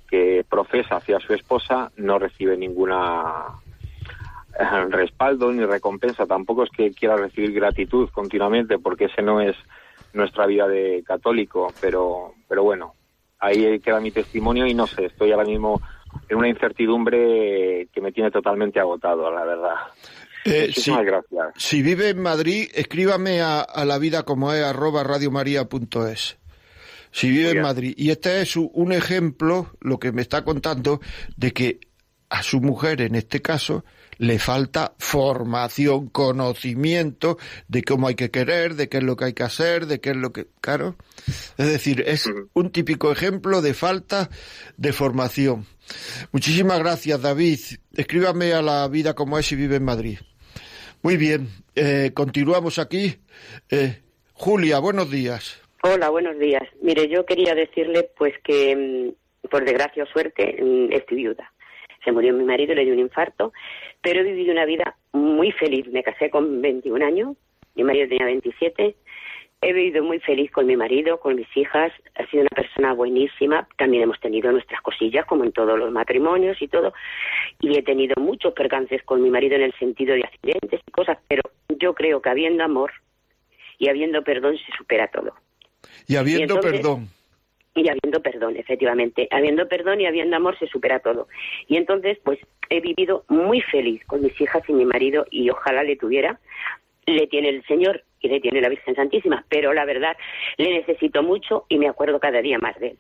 que profesa hacia su esposa no recibe ninguna respaldo ni recompensa. Tampoco es que quiera recibir gratitud continuamente, porque ese no es nuestra vida de católico. Pero, pero bueno, ahí queda mi testimonio y no sé, estoy ahora mismo en una incertidumbre que me tiene totalmente agotado, la verdad. Eh, Muchísimas si, gracias. Si vive en Madrid, escríbame a, la vida como es arroba radiomaria.es. Si vive en Madrid. Y este es un ejemplo, lo que me está contando, de que a su mujer, en este caso, le falta formación, conocimiento de cómo hay que querer, de qué es lo que hay que hacer, de qué es lo que... Claro. Es decir, es un típico ejemplo de falta de formación. Muchísimas gracias, David. Escríbame a la vida como es y vive en Madrid. Muy bien, eh, continuamos aquí. Eh, Julia, buenos días. Hola, buenos días. Mire, yo quería decirle pues que mm, por desgracia o suerte mm, estoy viuda. Se murió mi marido, le dio un infarto, pero he vivido una vida muy feliz. Me casé con 21 años, mi marido tenía 27. He vivido muy feliz con mi marido, con mis hijas. Ha sido una persona buenísima. También hemos tenido nuestras cosillas, como en todos los matrimonios y todo. Y he tenido muchos percances con mi marido en el sentido de accidentes y cosas, pero yo creo que habiendo amor y habiendo perdón se supera todo. Y habiendo perdón. Y habiendo perdón, efectivamente. Habiendo perdón y habiendo amor se supera todo. Y entonces, pues he vivido muy feliz con mis hijas y mi marido y ojalá le tuviera. Le tiene el Señor y le tiene la Virgen Santísima, pero la verdad le necesito mucho y me acuerdo cada día más de él.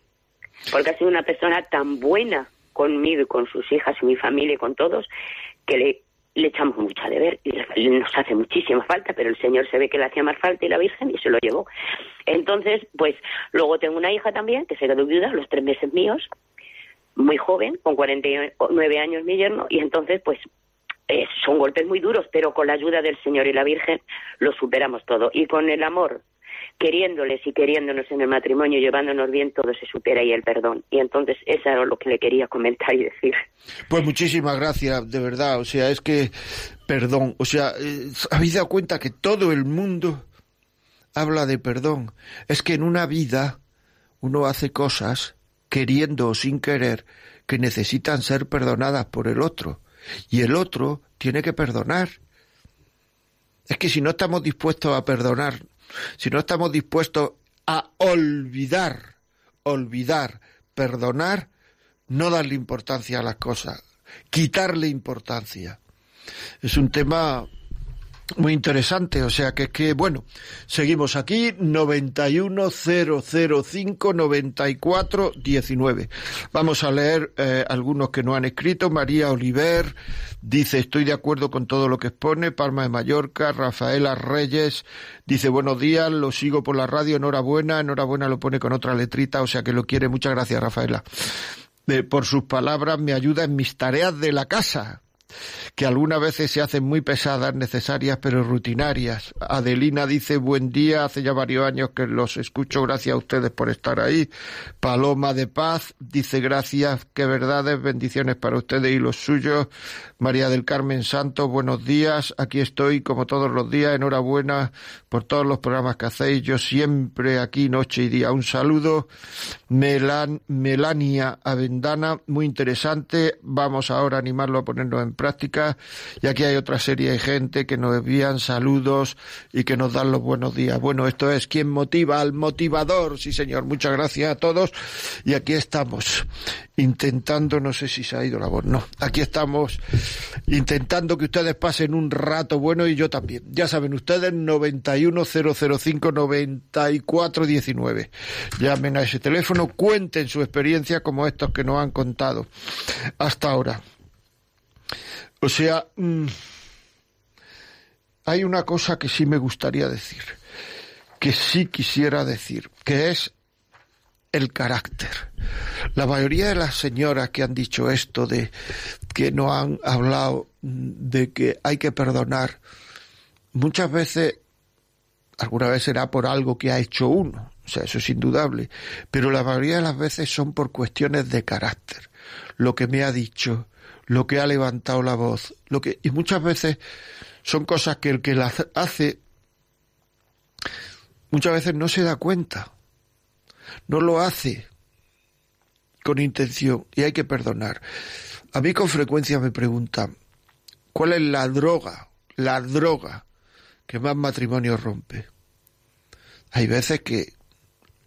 Porque ha sido una persona tan buena conmigo y con sus hijas y mi familia y con todos que le le echamos mucho a deber y nos hace muchísima falta, pero el Señor se ve que le hacía más falta y la Virgen y se lo llevó. Entonces, pues luego tengo una hija también que se quedó viuda los tres meses míos, muy joven, con 49 años mi yerno, y entonces, pues eh, son golpes muy duros, pero con la ayuda del Señor y la Virgen lo superamos todo. Y con el amor queriéndoles y queriéndonos en el matrimonio, llevándonos bien, todo se supera y el perdón. Y entonces eso era lo que le quería comentar y decir. Pues muchísimas gracias, de verdad. O sea, es que, perdón, o sea, eh, habéis dado cuenta que todo el mundo habla de perdón. Es que en una vida uno hace cosas, queriendo o sin querer, que necesitan ser perdonadas por el otro. Y el otro tiene que perdonar. Es que si no estamos dispuestos a perdonar si no estamos dispuestos a olvidar, olvidar, perdonar, no darle importancia a las cosas, quitarle importancia. Es un tema muy interesante, o sea que es que, bueno, seguimos aquí, 910059419. Vamos a leer eh, algunos que no han escrito. María Oliver dice, estoy de acuerdo con todo lo que expone. Palma de Mallorca, Rafaela Reyes dice, buenos días, lo sigo por la radio, enhorabuena, enhorabuena lo pone con otra letrita, o sea que lo quiere. Muchas gracias, Rafaela. Eh, por sus palabras me ayuda en mis tareas de la casa que algunas veces se hacen muy pesadas, necesarias, pero rutinarias. Adelina dice buen día, hace ya varios años que los escucho, gracias a ustedes por estar ahí. Paloma de Paz dice gracias, qué verdades, bendiciones para ustedes y los suyos. María del Carmen Santos, buenos días, aquí estoy como todos los días, enhorabuena por todos los programas que hacéis, yo siempre aquí noche y día. Un saludo. Melan, Melania Avendana, muy interesante, vamos ahora a animarlo a ponernos en práctica. Y aquí hay otra serie de gente que nos envían saludos y que nos dan los buenos días. Bueno, esto es quien motiva al motivador. Sí, señor. Muchas gracias a todos. Y aquí estamos intentando, no sé si se ha ido la voz, no. Aquí estamos intentando que ustedes pasen un rato bueno y yo también. Ya saben ustedes, 910059419. Llamen a ese teléfono, cuenten su experiencia como estos que nos han contado hasta ahora. O sea, mm, hay una cosa que sí me gustaría decir, que sí quisiera decir, que es el carácter. La mayoría de las señoras que han dicho esto de que no han hablado de que hay que perdonar, muchas veces, alguna vez será por algo que ha hecho uno, o sea, eso es indudable, pero la mayoría de las veces son por cuestiones de carácter. Lo que me ha dicho, lo que ha levantado la voz, lo que y muchas veces son cosas que el que las hace muchas veces no se da cuenta. No lo hace con intención y hay que perdonar. A mí con frecuencia me preguntan, ¿cuál es la droga, la droga que más matrimonio rompe? Hay veces que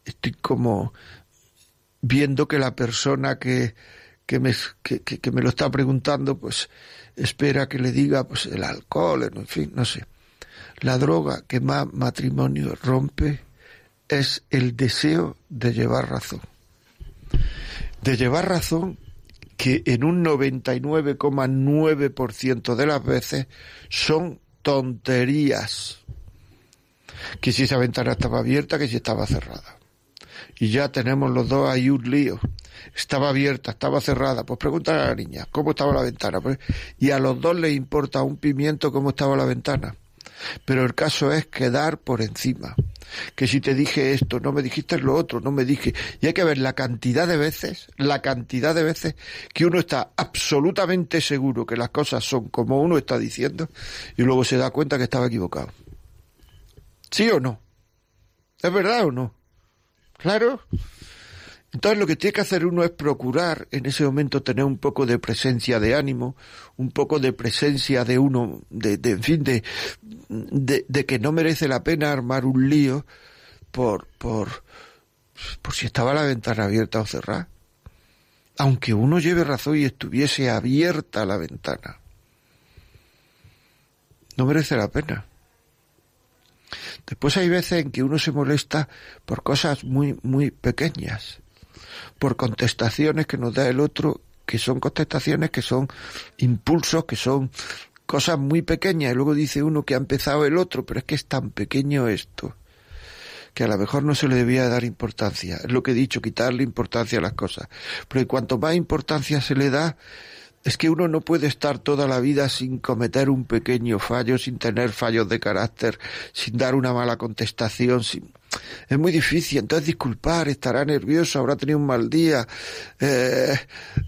estoy como viendo que la persona que que me, que, que, me lo está preguntando, pues espera que le diga pues el alcohol, en fin, no sé. La droga que más matrimonio rompe es el deseo de llevar razón. De llevar razón que en un 99,9% de las veces son tonterías. Que si esa ventana estaba abierta, que si estaba cerrada. Y ya tenemos los dos ahí un lío estaba abierta, estaba cerrada. Pues pregúntale a la niña cómo estaba la ventana. Pues, y a los dos les importa un pimiento cómo estaba la ventana. Pero el caso es quedar por encima. que si te dije esto, no me dijiste lo otro, no me dije. Y hay que ver la cantidad de veces, la cantidad de veces que uno está absolutamente seguro que las cosas son como uno está diciendo y luego se da cuenta que estaba equivocado. ¿Sí o no? ¿Es verdad o no? Claro. Entonces lo que tiene que hacer uno es procurar en ese momento tener un poco de presencia de ánimo, un poco de presencia de uno, de, de en fin, de, de, que no merece la pena armar un lío por, por, por si estaba la ventana abierta o cerrada. Aunque uno lleve razón y estuviese abierta la ventana. No merece la pena. Después hay veces en que uno se molesta por cosas muy, muy pequeñas por contestaciones que nos da el otro, que son contestaciones que son impulsos, que son cosas muy pequeñas. Y luego dice uno que ha empezado el otro, pero es que es tan pequeño esto que a lo mejor no se le debía dar importancia. Es lo que he dicho, quitarle importancia a las cosas. Pero cuanto más importancia se le da, es que uno no puede estar toda la vida sin cometer un pequeño fallo, sin tener fallos de carácter, sin dar una mala contestación, sin... Es muy difícil, entonces disculpar, estará nervioso, habrá tenido un mal día, eh,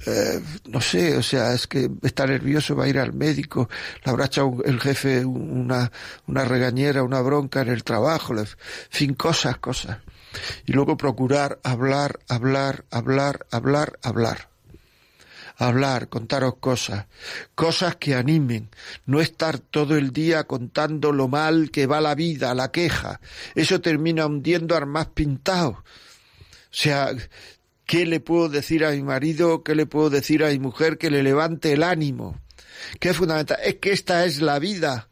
eh, no sé, o sea, es que está nervioso, va a ir al médico, le habrá echado el jefe una, una regañera, una bronca en el trabajo, en fin, cosas, cosas. Y luego procurar hablar, hablar, hablar, hablar, hablar hablar, contaros cosas, cosas que animen, no estar todo el día contando lo mal que va la vida, la queja. Eso termina hundiendo al más pintado. O sea, ¿qué le puedo decir a mi marido? ¿Qué le puedo decir a mi mujer que le levante el ánimo? ¿Qué es fundamental? Es que esta es la vida.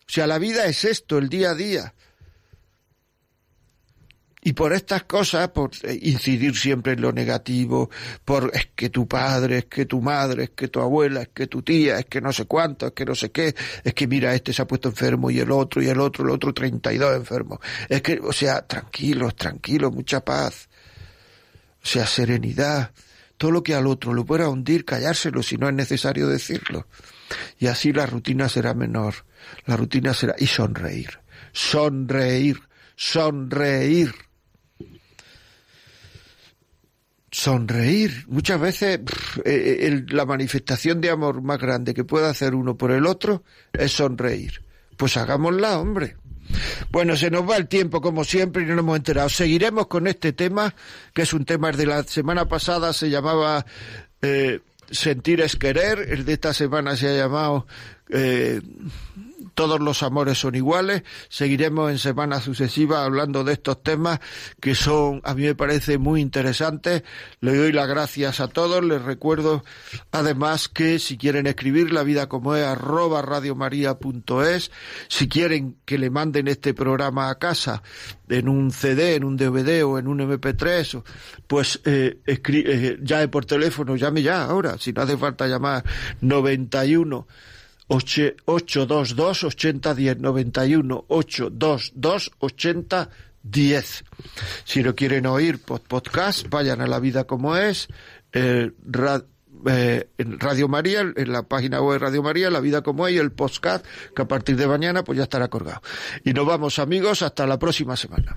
O sea, la vida es esto, el día a día. Y por estas cosas, por incidir siempre en lo negativo, por es que tu padre, es que tu madre, es que tu abuela, es que tu tía, es que no sé cuánto, es que no sé qué, es que mira, este se ha puesto enfermo y el otro, y el otro, el otro 32 enfermos. Es que, o sea, tranquilos, tranquilos, mucha paz. O sea, serenidad. Todo lo que al otro lo pueda hundir, callárselo si no es necesario decirlo. Y así la rutina será menor. La rutina será, y sonreír. Sonreír. Sonreír sonreír. Muchas veces eh, eh, la manifestación de amor más grande que puede hacer uno por el otro es sonreír. Pues hagámosla, hombre. Bueno, se nos va el tiempo como siempre y no nos hemos enterado. Seguiremos con este tema, que es un tema de la semana pasada, se llamaba eh, Sentir es querer, el de esta semana se ha llamado todos los amores son iguales. Seguiremos en semanas sucesivas hablando de estos temas que son, a mí me parece muy interesantes. Le doy las gracias a todos. Les recuerdo además que si quieren escribir la vida como es arroba radiomaria.es, si quieren que le manden este programa a casa en un CD, en un DVD o en un MP3, pues eh, eh, llame por teléfono, llame ya ahora, si no hace falta llamar 91 822 8010 91 822 8010. Si lo quieren oír por podcast, vayan a La Vida Como Es, eh, en Radio María, en la página web de Radio María, La Vida Como Es y el podcast, que a partir de mañana pues ya estará colgado. Y nos vamos amigos, hasta la próxima semana.